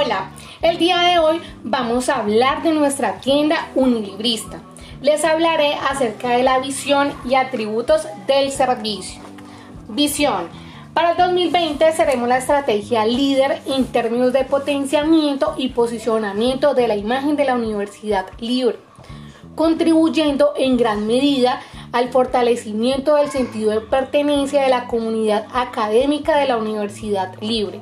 Hola, el día de hoy vamos a hablar de nuestra tienda unilibrista. Les hablaré acerca de la visión y atributos del servicio. Visión. Para el 2020 seremos la estrategia líder en términos de potenciamiento y posicionamiento de la imagen de la Universidad Libre, contribuyendo en gran medida al fortalecimiento del sentido de pertenencia de la comunidad académica de la Universidad Libre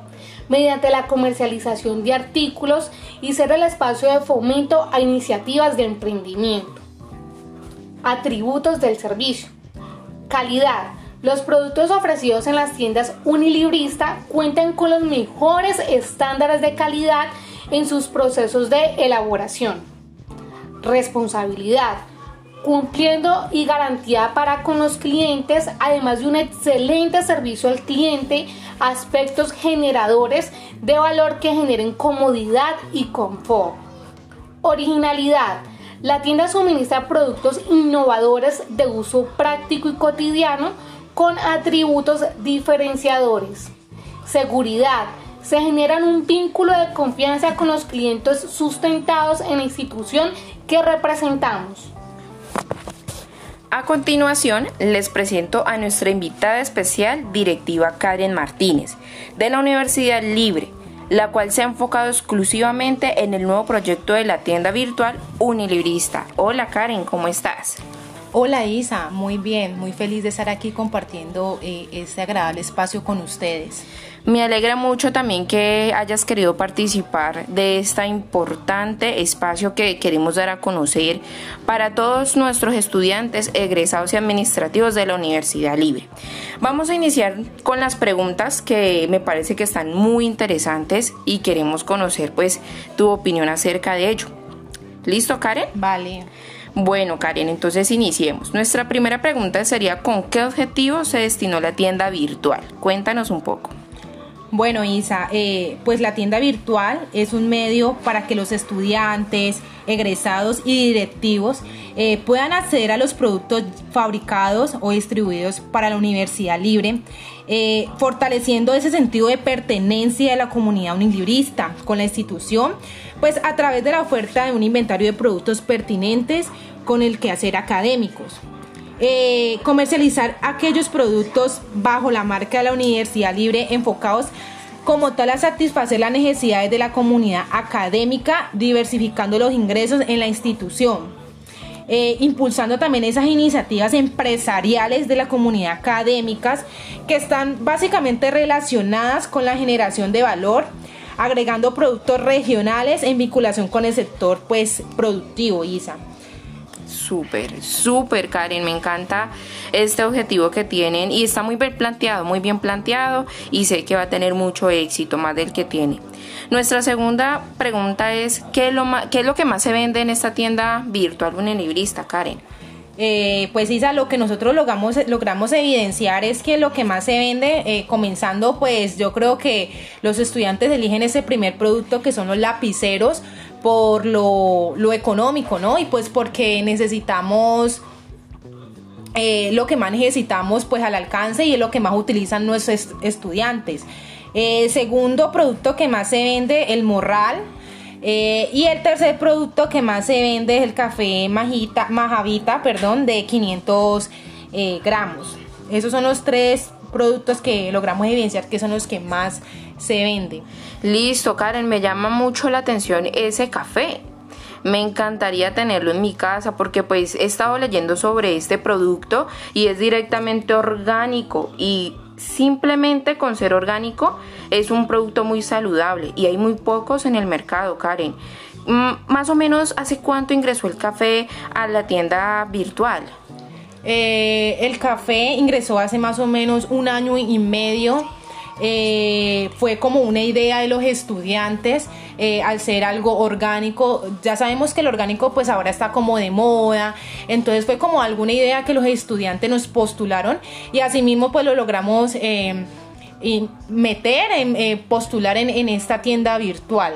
mediante la comercialización de artículos y ser el espacio de fomento a iniciativas de emprendimiento. Atributos del servicio. Calidad. Los productos ofrecidos en las tiendas unilibrista cuentan con los mejores estándares de calidad en sus procesos de elaboración. Responsabilidad cumpliendo y garantía para con los clientes, además de un excelente servicio al cliente, aspectos generadores de valor que generen comodidad y confort. Originalidad. La tienda suministra productos innovadores de uso práctico y cotidiano con atributos diferenciadores. Seguridad. Se generan un vínculo de confianza con los clientes sustentados en la institución que representamos. A continuación, les presento a nuestra invitada especial, directiva Karen Martínez, de la Universidad Libre, la cual se ha enfocado exclusivamente en el nuevo proyecto de la tienda virtual Unilibrista. Hola Karen, ¿cómo estás? Hola Isa, muy bien, muy feliz de estar aquí compartiendo eh, este agradable espacio con ustedes. Me alegra mucho también que hayas querido participar de este importante espacio que queremos dar a conocer para todos nuestros estudiantes egresados y administrativos de la Universidad Libre. Vamos a iniciar con las preguntas que me parece que están muy interesantes y queremos conocer pues tu opinión acerca de ello. ¿Listo, Karen? Vale. Bueno, Karen, entonces iniciemos. Nuestra primera pregunta sería ¿con qué objetivo se destinó la tienda virtual? Cuéntanos un poco. Bueno, Isa, eh, pues la tienda virtual es un medio para que los estudiantes, egresados y directivos eh, puedan acceder a los productos fabricados o distribuidos para la universidad libre, eh, fortaleciendo ese sentido de pertenencia de la comunidad unilibrista con la institución, pues a través de la oferta de un inventario de productos pertinentes con el quehacer académicos. Eh, comercializar aquellos productos bajo la marca de la Universidad Libre enfocados como tal a satisfacer las necesidades de la comunidad académica, diversificando los ingresos en la institución. Eh, impulsando también esas iniciativas empresariales de la comunidad académicas que están básicamente relacionadas con la generación de valor, agregando productos regionales en vinculación con el sector pues productivo, ISA súper, súper, Karen. Me encanta este objetivo que tienen y está muy bien planteado, muy bien planteado y sé que va a tener mucho éxito, más del que tiene. Nuestra segunda pregunta es, ¿qué es lo, que más se vende en esta tienda virtual unilibrista, Karen? Eh, pues Isa, lo que nosotros logramos, logramos evidenciar es que lo que más se vende, eh, comenzando pues yo creo que los estudiantes eligen ese primer producto que son los lapiceros por lo, económico, ¿no? Y pues porque necesitamos... Eh, lo que más necesitamos pues al alcance y es lo que más utilizan nuestros estudiantes. segundo producto que más se vende, el morral, eh, y el tercer producto que más se vende es el café majita, majavita, perdón, de 500 eh, gramos. Esos son los tres productos que logramos evidenciar que son los que más se venden. Listo, Karen, me llama mucho la atención ese café. Me encantaría tenerlo en mi casa porque pues he estado leyendo sobre este producto y es directamente orgánico y simplemente con ser orgánico es un producto muy saludable y hay muy pocos en el mercado, Karen. Mm, más o menos, ¿hace cuánto ingresó el café a la tienda virtual? Eh, el café ingresó hace más o menos un año y medio eh, fue como una idea de los estudiantes eh, al ser algo orgánico. Ya sabemos que el orgánico pues ahora está como de moda, entonces fue como alguna idea que los estudiantes nos postularon y asimismo pues lo logramos eh, meter, en, postular en, en esta tienda virtual.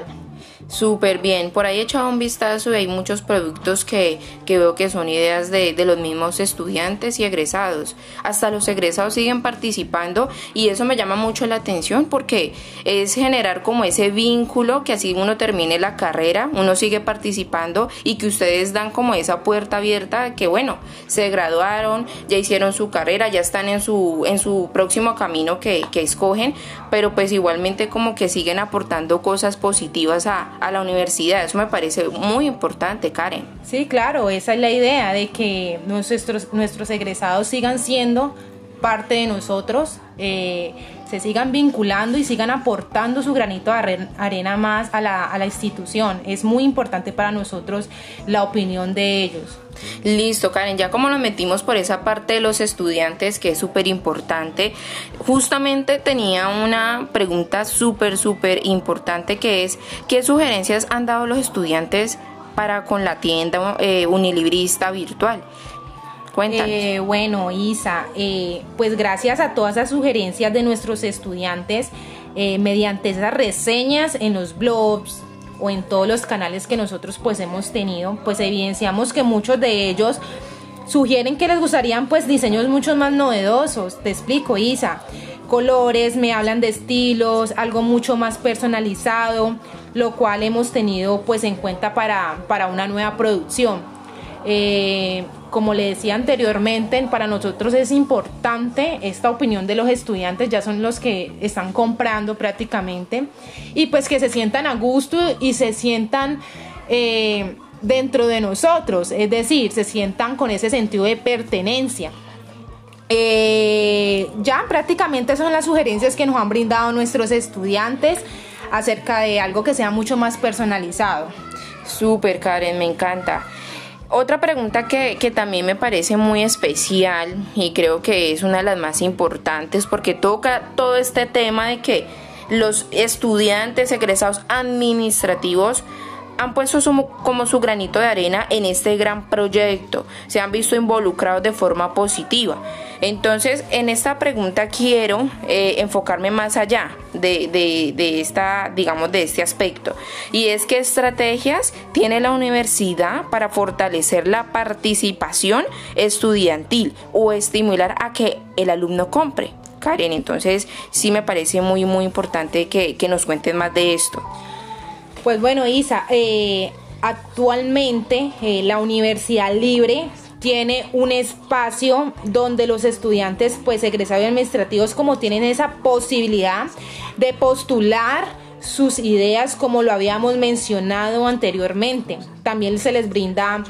Súper bien, por ahí he echado un vistazo y hay muchos productos que, que veo que son ideas de, de, los mismos estudiantes y egresados. Hasta los egresados siguen participando y eso me llama mucho la atención porque es generar como ese vínculo que así uno termine la carrera, uno sigue participando y que ustedes dan como esa puerta abierta que bueno, se graduaron, ya hicieron su carrera, ya están en su, en su próximo camino que, que escogen, pero pues igualmente como que siguen aportando cosas positivas a a la universidad. Eso me parece muy importante, Karen. Sí, claro, esa es la idea de que nuestros, nuestros egresados sigan siendo parte de nosotros, eh, se sigan vinculando y sigan aportando su granito de arena más a la, a la institución. Es muy importante para nosotros la opinión de ellos. Listo, Karen, ya como nos metimos por esa parte de los estudiantes, que es súper importante, justamente tenía una pregunta súper, súper importante que es, ¿qué sugerencias han dado los estudiantes para con la tienda eh, unilibrista virtual? Eh, bueno, Isa, eh, pues gracias a todas las sugerencias de nuestros estudiantes, eh, mediante esas reseñas en los blogs o en todos los canales que nosotros pues hemos tenido, pues evidenciamos que muchos de ellos sugieren que les gustarían pues diseños mucho más novedosos. Te explico, Isa. Colores, me hablan de estilos, algo mucho más personalizado, lo cual hemos tenido pues en cuenta para, para una nueva producción. Eh, como le decía anteriormente, para nosotros es importante esta opinión de los estudiantes, ya son los que están comprando prácticamente, y pues que se sientan a gusto y se sientan eh, dentro de nosotros, es decir, se sientan con ese sentido de pertenencia. Eh, ya prácticamente son las sugerencias que nos han brindado nuestros estudiantes acerca de algo que sea mucho más personalizado. Súper, Karen, me encanta. Otra pregunta que, también me parece muy especial y creo que es una de las más importantes porque toca todo este tema de que los estudiantes egresados administrativos han puesto como su granito de arena en este gran proyecto, se han visto involucrados de forma positiva. Entonces, en esta pregunta quiero eh, enfocarme más allá de, de, esta, digamos, de este aspecto. Y es qué estrategias tiene la universidad para fortalecer la participación estudiantil o estimular a que el alumno compre. Karen, entonces sí me parece muy, muy importante que, que nos cuentes más de esto. Pues bueno, Isa, eh, actualmente eh, la Universidad Libre tiene un espacio donde los estudiantes, pues egresados administrativos, como tienen esa posibilidad de postular sus ideas, como lo habíamos mencionado anteriormente. También se les brinda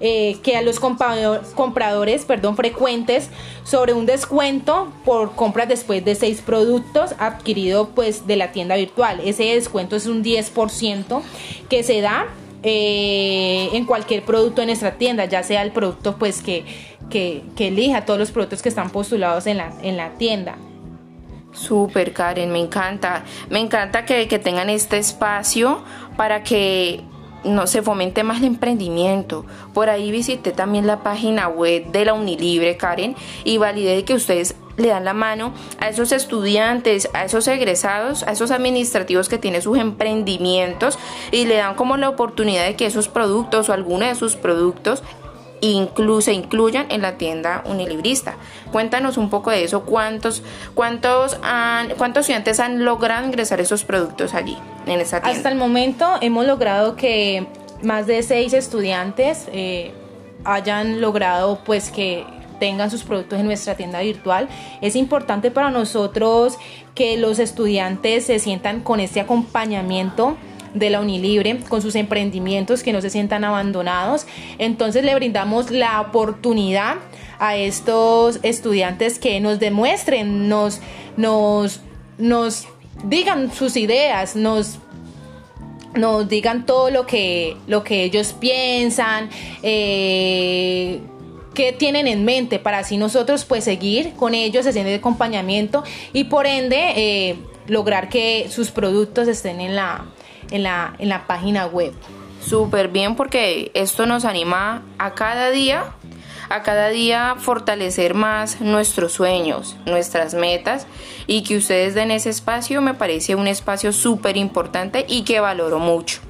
eh, que a los compradores perdón, frecuentes sobre un descuento por compras después de seis productos adquiridos pues de la tienda virtual. Ese descuento es un 10% que se da eh, en cualquier producto en nuestra tienda, ya sea el producto pues que, que, elija, todos los productos que están postulados en la, en la tienda. Súper Karen, me encanta. Me encanta que, que tengan este espacio para que no se fomente más el emprendimiento. Por ahí visité también la página web de la Unilibre, Karen, y validé que ustedes le dan la mano a esos estudiantes, a esos egresados, a esos administrativos que tienen sus emprendimientos y le dan como la oportunidad de que esos productos o alguno de sus productos incluso incluyan en la tienda unilibrista. Cuéntanos un poco de eso, cuántos, cuántos, han, cuántos estudiantes han logrado ingresar esos productos allí, Hasta el momento hemos logrado que más de seis estudiantes eh, hayan logrado pues que tengan sus productos en nuestra tienda virtual. Es importante para nosotros que los estudiantes se sientan con este acompañamiento de la Unilibre con sus emprendimientos que no se sientan abandonados. Entonces le brindamos la oportunidad a estos estudiantes que nos demuestren, nos, nos, nos digan sus ideas, nos nos digan todo lo que, lo que ellos piensan, eh, qué tienen en mente para así nosotros pues seguir con ellos haciendo el acompañamiento y por ende eh, lograr que sus productos estén en la, en la, en la página web. Súper bien porque esto nos anima a cada día, a cada día fortalecer más nuestros sueños, nuestras metas y que ustedes den ese espacio me parece un espacio súper importante y que valoro mucho.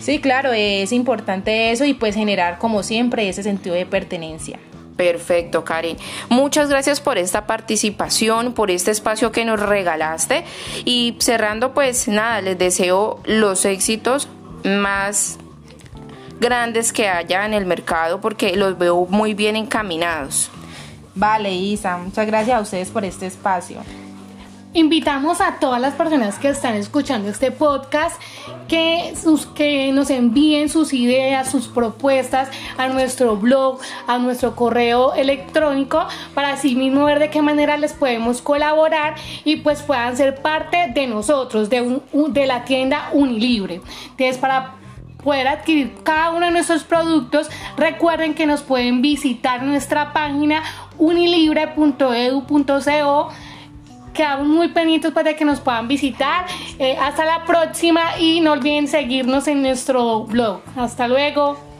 Sí, claro, es importante eso y pues generar como siempre ese sentido de pertenencia. Perfecto, Karen. Muchas gracias por esta participación, por este espacio que nos regalaste. Y cerrando, pues nada, les deseo los éxitos más grandes que haya en el mercado porque los veo muy bien encaminados. Vale, Isa, muchas gracias a ustedes por este espacio. Invitamos a todas las personas que están escuchando este podcast que, sus, que nos envíen sus ideas, sus propuestas a nuestro blog, a nuestro correo electrónico, para así mismo ver de qué manera les podemos colaborar y pues puedan ser parte de nosotros, de, de la tienda Unilibre. Entonces, para poder adquirir cada uno de nuestros productos, recuerden que nos pueden visitar nuestra página unilibre.edu.co quedamos muy pendientes para que nos puedan visitar. Eh, hasta la próxima y no olviden seguirnos en nuestro blog. Hasta luego.